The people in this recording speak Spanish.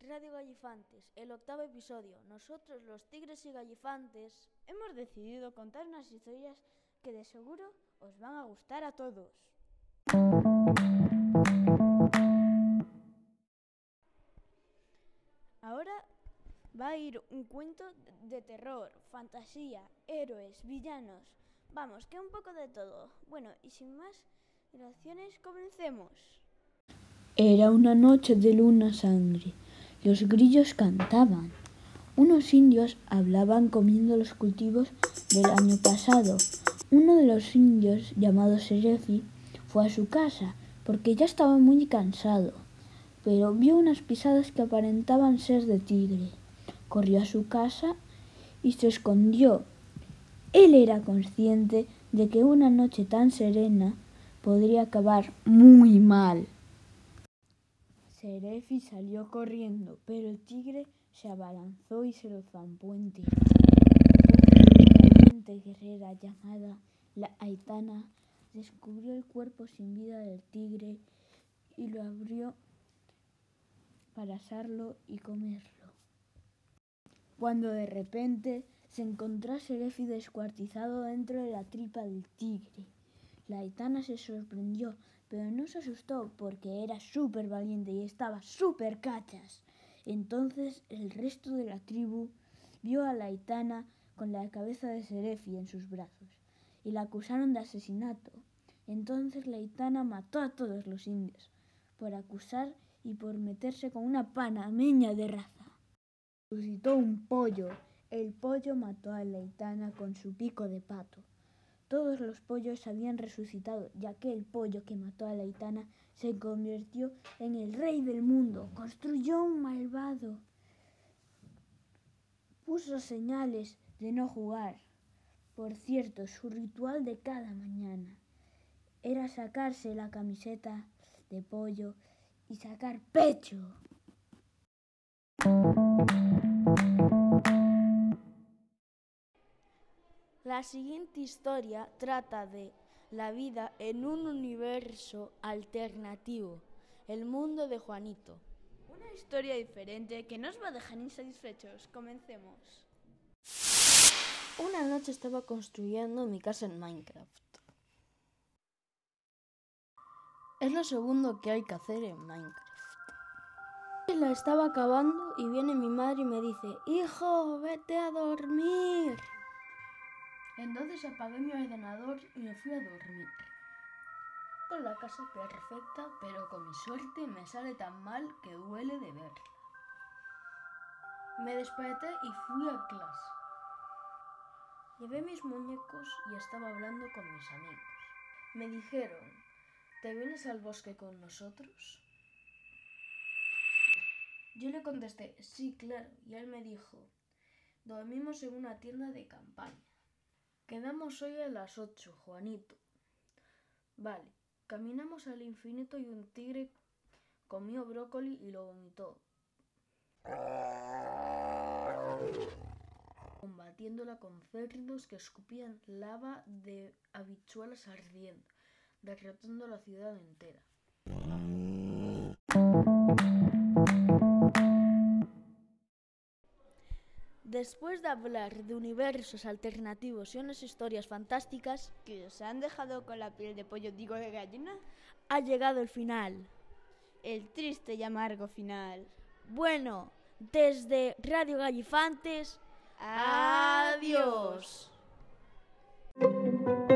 Radio Gallifantes, el octavo episodio. Nosotros, los tigres y gallifantes, hemos decidido contar unas historias que de seguro os van a gustar a todos. Ahora va a ir un cuento de terror, fantasía, héroes, villanos. Vamos, que un poco de todo. Bueno, y sin más dilaciones, comencemos. Era una noche de luna sangre. Los grillos cantaban. Unos indios hablaban comiendo los cultivos del año pasado. Uno de los indios, llamado Serefi, fue a su casa porque ya estaba muy cansado, pero vio unas pisadas que aparentaban ser de tigre. Corrió a su casa y se escondió. Él era consciente de que una noche tan serena podría acabar muy mal. Serefi salió corriendo, pero el tigre se abalanzó y se lo zampó entero. Una guerrera llamada la Aitana descubrió el cuerpo sin vida del tigre y lo abrió para asarlo y comerlo. Cuando de repente se encontró a Serefi descuartizado dentro de la tripa del tigre. La Aitana se sorprendió, pero no se asustó porque era súper valiente y estaba súper cachas. Entonces el resto de la tribu vio a la Aitana con la cabeza de Serefi en sus brazos y la acusaron de asesinato. Entonces la Aitana mató a todos los indios por acusar y por meterse con una panameña de raza. Suscitó un pollo. El pollo mató a la Aitana con su pico de pato. Todos los pollos habían resucitado, ya que el pollo que mató a la Aitana se convirtió en el rey del mundo. Construyó un malvado. Puso señales de no jugar. Por cierto, su ritual de cada mañana era sacarse la camiseta de pollo y sacar pecho. La siguiente historia trata de la vida en un universo alternativo, el mundo de Juanito. Una historia diferente que no os va a dejar insatisfechos. Comencemos. Una noche estaba construyendo mi casa en Minecraft. Es lo segundo que hay que hacer en Minecraft. La estaba acabando y viene mi madre y me dice, hijo, vete a dormir. Entonces apagué mi ordenador y me fui a dormir. Con la casa perfecta, pero con mi suerte me sale tan mal que duele de verla. Me desperté y fui a clase. Llevé mis muñecos y estaba hablando con mis amigos. Me dijeron, ¿te vienes al bosque con nosotros? Yo le contesté, sí, claro, y él me dijo, dormimos en una tienda de campaña. Quedamos hoy a las ocho, Juanito. Vale, caminamos al infinito y un tigre comió brócoli y lo vomitó. Combatiéndola con cerdos que escupían lava de habichuelas ardiendo, derrotando la ciudad entera. Después de hablar de universos alternativos y unas historias fantásticas que os han dejado con la piel de pollo, digo de gallina, ha llegado el final. El triste y amargo final. Bueno, desde Radio Gallifantes, adiós. adiós.